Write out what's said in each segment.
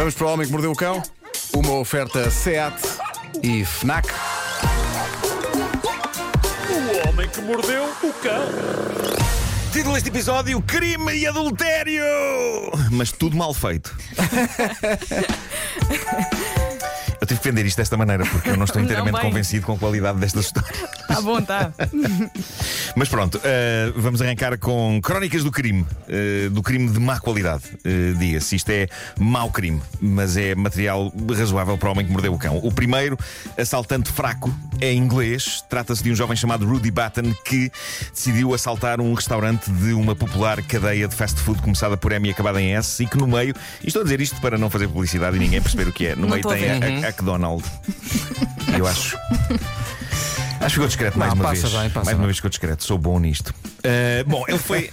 Vamos para o Homem que Mordeu o Cão. Uma oferta SEAT e FNAC. O homem que mordeu o cão. Título deste episódio: Crime e Adultério! Mas tudo mal feito. Eu tive que vender isto desta maneira porque eu não estou Não inteiramente bem. convencido com a qualidade desta história. Tá bom, tá. Mas pronto, eh, vamos arrancar com Crónicas do Crime. eh, do crime de má qualidade. Eh, Diga-se, isto é mau crime, mas é material razoável para o homem que mordeu o cão. O primeiro, assaltante fraco, é inglês. Trata-se de um jovem chamado Rudy Batten que decidiu assaltar um restaurante de uma popular cadeia de fast food começada por M e acabada em S e que no meio, e estou a dizer isto para não fazer publicidade e ninguém perceber o que é, no Não meio a tem a, a, McDonald. Eu acho. Acho que ficou discreto mais Não, uma passa vez. bem, passa mais uma bem. vez ficou discreto, sou bom nisto. Uh, bom, ele foi,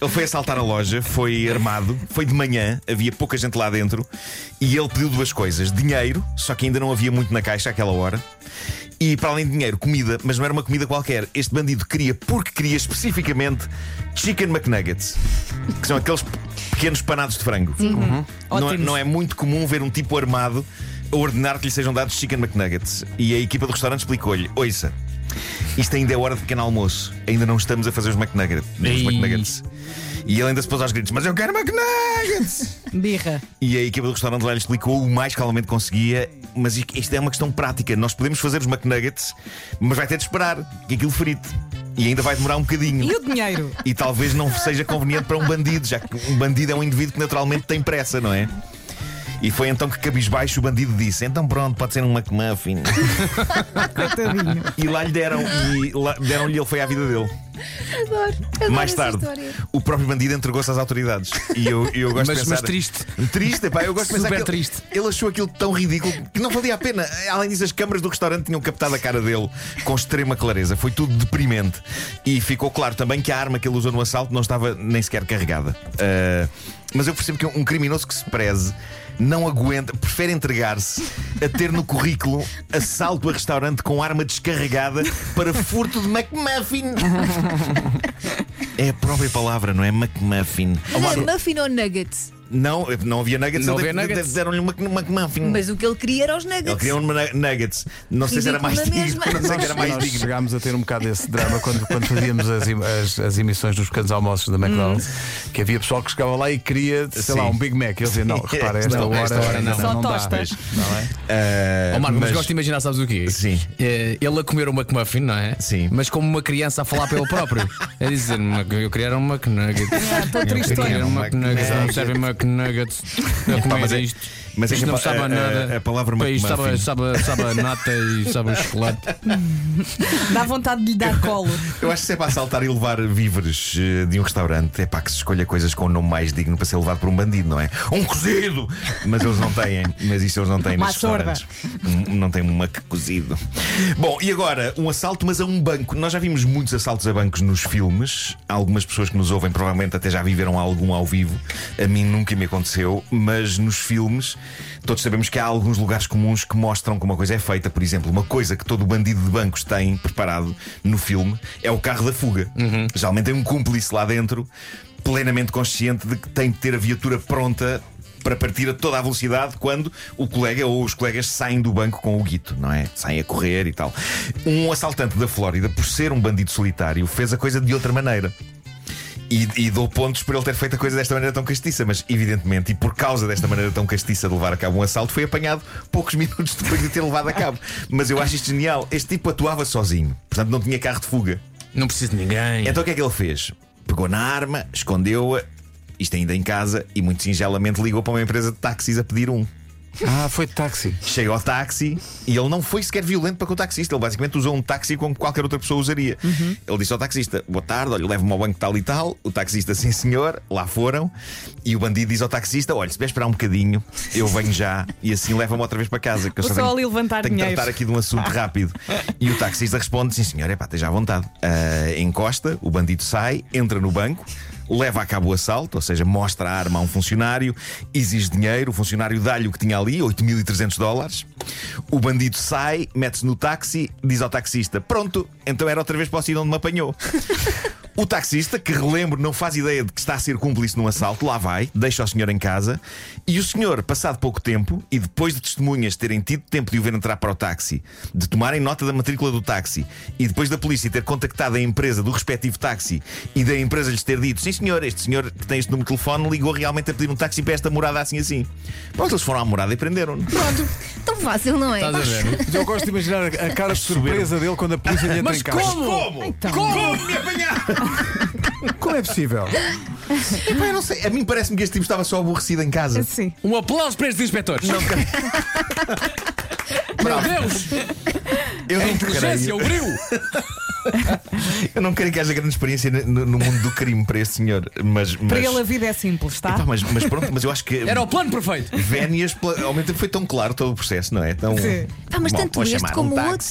ele foi assaltar a loja, foi armado, foi de manhã, havia pouca gente lá dentro e ele pediu duas coisas: dinheiro, só que ainda não havia muito na caixa àquela hora. E para além de dinheiro, comida, mas não era uma comida qualquer. Este bandido queria, porque queria especificamente Chicken McNuggets, que são aqueles pequenos panados de frango. Não, é- não é muito comum ver um tipo armado a ordenar que lhe sejam dados Chicken McNuggets. E a equipa do restaurante explicou-lhe: Ouça, isto ainda é hora de pequeno almoço. Ainda não estamos a fazer os McNuggets. Os. McNuggets. E ele ainda se pôs aos gritos: Mas eu quero McNuggets! Birra. E a equipa do restaurante lá lhe explicou o mais calmamente conseguia. Mas isto é uma questão prática. Nós podemos fazer os McNuggets, mas vai ter de esperar que aquilo frite. E ainda vai demorar um bocadinho. E o dinheiro? E talvez não seja conveniente para um bandido, já que um bandido é um indivíduo que naturalmente tem pressa, não é? E foi então que cabisbaixo o bandido disse: Então pronto, pode ser um McMuffin. Coitadinho. e lá lhe deram, e lá deram-lhe, ele foi à vida dele. Adoro, adoro Mais tarde, história. o próprio bandido entregou-se às autoridades. E eu, eu gosto Mas- de pensar. mas triste. Triste, pá, eu gosto de pensar Super que ele- triste. Ele, achou aquilo tão ridículo que não valia a pena. Além disso, as câmaras do restaurante tinham captado a cara dele com extrema clareza. Foi tudo deprimente. E ficou claro também que a arma que ele usou no assalto não estava nem sequer carregada. Ah, mas eu percebo que um criminoso que se preze não aguenta, prefere entregar-se a ter no currículo assalto a restaurante com arma descarregada para furto de McMuffin. É a própria palavra, não é? McMuffin. Mas é muffin ou nuggets? Não, não havia nuggets, Não ele havia nuggets. deram-lhe uma uma McMuffin. Mas o que ele queria era os Ele nuggets. queria um nu- nuggets. Não sei se era mais digno. Não sei que era mais digno. chegámos a ter um bocado desse drama quando, quando fazíamos as, as- as emissões dos pequenos almoços da McDonald's, que havia pessoal que chegava lá e queria, sei Sim. lá, um Big Mac. Eu dizia, não, repara, esta Não, hora, esta hora não. Só não dá. tostas. Não é? Ah, Ó Marco, mas... mas- gosto de imaginar, sabes o quê? Sim. É, ele a comer um McMuffin, não é? Sim. Mas como uma criança a falar pelo próprio. É dizer, "Mac- eu queria era um McNugget. Estou Eu tristonho. queria um McNuggets, não me servem McNuggets. A comer é- isto. Mas é isto que não a- sabe a a- nada. a palavra McMuffin- sabe, sabe, sabe a nata e sabe o chocolate. Dá vontade de lhe dar colo. Eu acho que se é para assaltar e levar víveres eh, de um restaurante, é para que se escolha coisas com o nome mais digno para ser levado por um bandido, não é? Um cozido! Mas eles não têm, mas isso eles não têm Uma nos sorda. restaurantes. Um- Não tem uma que cozido. Bom, e agora, um assalto, mas a um banco. Nós já vimos muitos assaltos a bancos nos filmes. Algumas pessoas que nos ouvem provavelmente até já viveram algum ao vivo. A mim nunca me aconteceu, mas nos filmes todos sabemos que há alguns lugares comuns que mostram como a coisa é feita. Por exemplo, uma coisa que todo bandido de bancos tem preparado no filme é o carro da fuga. Geralmente tem um cúmplice lá dentro, plenamente consciente de que tem de ter a viatura pronta para partir a toda a velocidade quando o colega ou os colegas saem do banco com o guito, não é? Saem a correr e tal. Um assaltante da Flórida, por ser um bandido solitário, fez a coisa de outra maneira. E, e dou pontos por ele ter feito a coisa desta maneira tão castiça, mas evidentemente, e por causa desta maneira tão castiça de levar a cabo um assalto, foi apanhado poucos minutos depois de ter levado a cabo. Mas eu acho isto genial. Este tipo atuava sozinho, portanto não tinha carro de fuga. Não preciso de ninguém. Então o que é que ele fez? Pegou na arma, escondeu-a, isto ainda em casa, e muito singelamente ligou para uma empresa de táxis a pedir um. Ah, foi de táxi. Chega ao táxi e ele não foi sequer violento para com o taxista. Ele basicamente usou um táxi como qualquer outra pessoa usaria. Ele disse ao taxista: Boa tarde, olha, leva-me ao banco tal e tal. O taxista, sim senhor, lá foram. E o bandido diz ao taxista: Olha, se puder esperar um bocadinho, eu venho já. E assim leva-me outra vez para casa. Que eu Vou só só tenho- ali levantar tenho que dinheiro. tratar aqui de um assunto rápido. E o taxista responde: Sim senhor, é pá, esteja à vontade. Ah, encosta, o bandido sai, entra no banco. Leva a cabo o assalto, ou seja, mostra a arma a um funcionário, exige dinheiro, o funcionário dá-lhe o que tinha ali, 8.300 dólares. O bandido sai, mete-se no táxi, diz ao taxista: Pronto, então era outra vez para o onde me apanhou. O taxista, que relembro, não faz ideia de que está a ser cúmplice num assalto, lá vai, deixa o senhor em casa. E o senhor, passado pouco tempo, e depois de testemunhas terem tido tempo de o ver entrar para o táxi, de tomarem nota da matrícula do táxi, e depois da polícia ter contactado a empresa do respectivo táxi e da empresa lhes ter dito: sim senhor, este senhor que tem este número de telefone ligou realmente a pedir um táxi para esta morada assim assim. Pronto, eles foram à morada e prenderam-no. Tão fácil, não é? Estás a ver? Mas eu gosto de imaginar a a cara de surpresa dele quando a polícia lhe entra Mas em casa. como? Como? Então. Como me apanhar? Como é possível? Epá, eu não sei. A mim parece-me que este tipo estava só aborrecido em casa. Sim. Um aplauso para estes inspectores. Meu Deus! Eu A não inteligência, o creio, brilho! eu não creio que haja grande experiência no, no mundo do crime para este senhor. Mas, mas, Para ele a vida é simples, tá? Epá, mas, mas pronto, mas eu acho que. Era o plano perfeito. Vénias, ao mesmo tempo foi tão claro todo o processo, não é? Tão, Sim. Ah, mas Bom, tanto vou este como um o outro,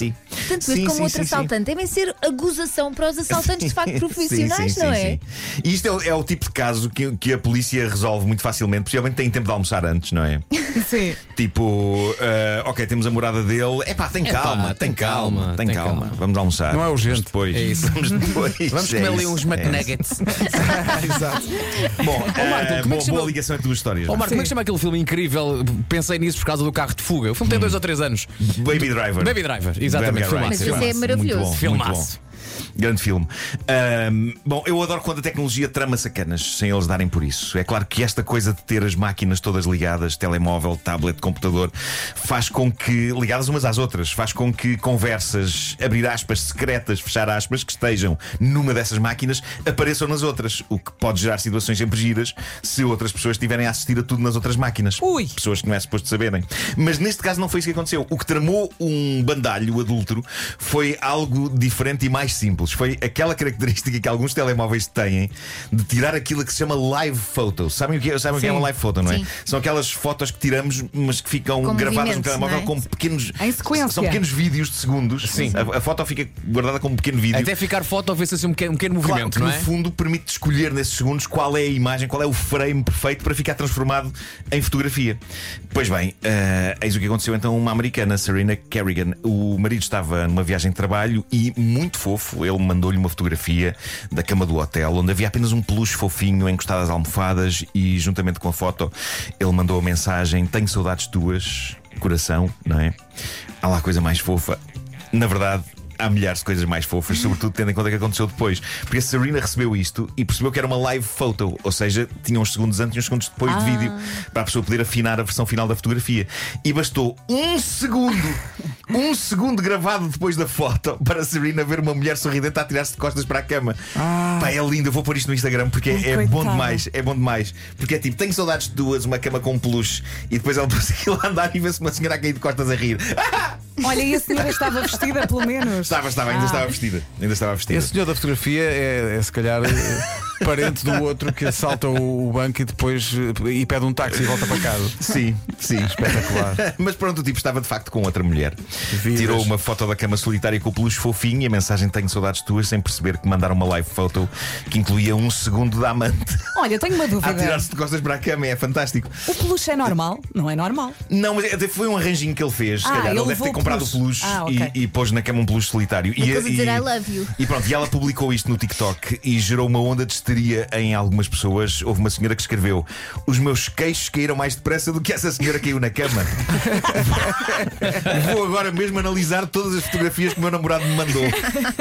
tanto Sim, este como sim, outro sim, assaltante devem ser acusação para os assaltantes de facto profissionais, Sim, sim, não sim, é? sim. E isto é, o- é o tipo de caso que, que a polícia resolve muito facilmente, possivelmente tem tempo de almoçar antes, não é? Sim. Tipo, ah, ok, temos a morada dele. Epá, tem Epá, calma, tem calma, calma, tem calma. calma. Vamos almoçar. Não é urgente. Mas depois. É isso. Vamos depois. Vamos É comer ali isso, uns é McNuggets. Exato. isso. Bom, Marco, ah, como é que boa, chama- boa ligação entre duas histórias. Ó vá. Marco, como é que chama aquele filme incrível? Pensei nisso por causa do carro de fuga. O filme tem dois ou três anos. Baby Driver. Baby Driver, exatamente. Baby Driver. Mas esse é maravilhoso. Filmaço. Grande filme. Ahm, bom, eu adoro quando a tecnologia trama sacanas, sem eles darem por isso. É claro que esta coisa de ter as máquinas todas ligadas, telemóvel, tablet, computador, faz com que, ligadas umas às outras, faz com que conversas, abrir aspas, secretas, fechar aspas, que estejam numa dessas máquinas, apareçam nas outras. O que pode gerar situações sempre giras se outras pessoas estiverem a assistir a tudo nas outras máquinas. Ui. Pessoas que não é suposto saberem. Mas neste caso não foi isso que aconteceu. O que tramou um bandalho adúltero foi algo diferente e mais simples. Foi aquela característica que alguns telemóveis têm de tirar aquilo que se chama live photo. Sabem o que é, sabem o que é uma live photo, não é? Sim. São aquelas fotos que tiramos, mas que ficam Com gravadas no telemóvel é? como pequenos. Em sequência. São pequenos vídeos de segundos. Sim. A, a foto fica guardada como um pequeno vídeo. Até ficar foto, vê-se assim um pequeno, um pequeno Claro movimento, que não no é? fundo permite escolher nesses segundos qual é a imagem, qual é o frame perfeito para ficar transformado em fotografia. Pois bem, eh, eis o que aconteceu então uma americana, Serena Kerrigan. O marido estava numa viagem de trabalho e, muito fofo, ele mandou-lhe uma fotografia da cama do hotel, onde havia apenas um peluche fofinho encostado às almofadas e, juntamente com a foto, ele mandou a mensagem: Tenho saudades tuas, coração, não é? Há lá coisa mais fofa. Na verdade, há milhares de coisas mais fofas, sobretudo tendo em conta o que aconteceu depois. Porque a Serena recebeu isto e percebeu que era uma live photo, ou seja, tinha uns segundos antes e uns segundos depois de vídeo, para a pessoa poder afinar a versão final da fotografia. E bastou um segundo, um segundo gravado depois da foto, para a Serena ver uma mulher sorridente a tirar-se de costas para a cama. Pá, é lindo, eu vou pôr isto no Instagram porque é, é bom demais, é bom demais. Porque é tipo, tenho saudades de duas, uma cama com um peluche, e depois ela pôs aquilo a andar e vê-se uma senhora a cair de costas a rir. Olha, e a senhora estava vestida, pelo menos. Estava, estava, ainda Ah. estava vestida. Ainda estava vestida. Esse senhor da fotografia é, é se calhar eh, parente do outro que assalta o, banco e depois eh, e pede um táxi e volta para casa. Sim, sim. Espetacular. Mas pronto, o tipo estava de facto com outra mulher. Vidas. Tirou uma foto da cama solitária com o peluche fofinho e a mensagem Tenho saudades tuas, sem perceber que mandaram uma live photo que incluía um segundo da amante Olha, tenho uma a dúvida. tirar-se de costas para a cama. É fantástico. O peluche é normal? Não é normal. Não, mas até foi um arranjinho que ele fez. Se Ah, calhar ele ele deve ter comprado o peluche. peluche Ah, e- ok. e, pôs na cama um peluche solitário. Uma e, coisa e- dizer I love you. E pronto, e ela publicou isto no TikTok e gerou uma onda de histeria em algumas pessoas. Houve uma senhora que escreveu: Os meus queixos caíram mais depressa do que essa senhora caiu na cama. Vou agora mesmo analisar todas as fotografias que o meu namorado me mandou.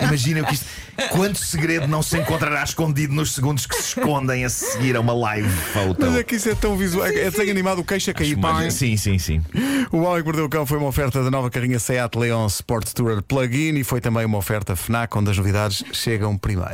Imaginem o que isto. Quanto segredo não se encontrará escondido nos segundos que se escondem a seguir a uma live photo? Mas é que isso é tão visual, é desenho animado, o queixo a cair. Mas- Sim, sim, sim. O Homem que Mordeu o Cão foi uma oferta da nova carrinha Seat Leon Sport Tourer Plug-in e foi também uma oferta FNAC onde as novidades chegam primeiro.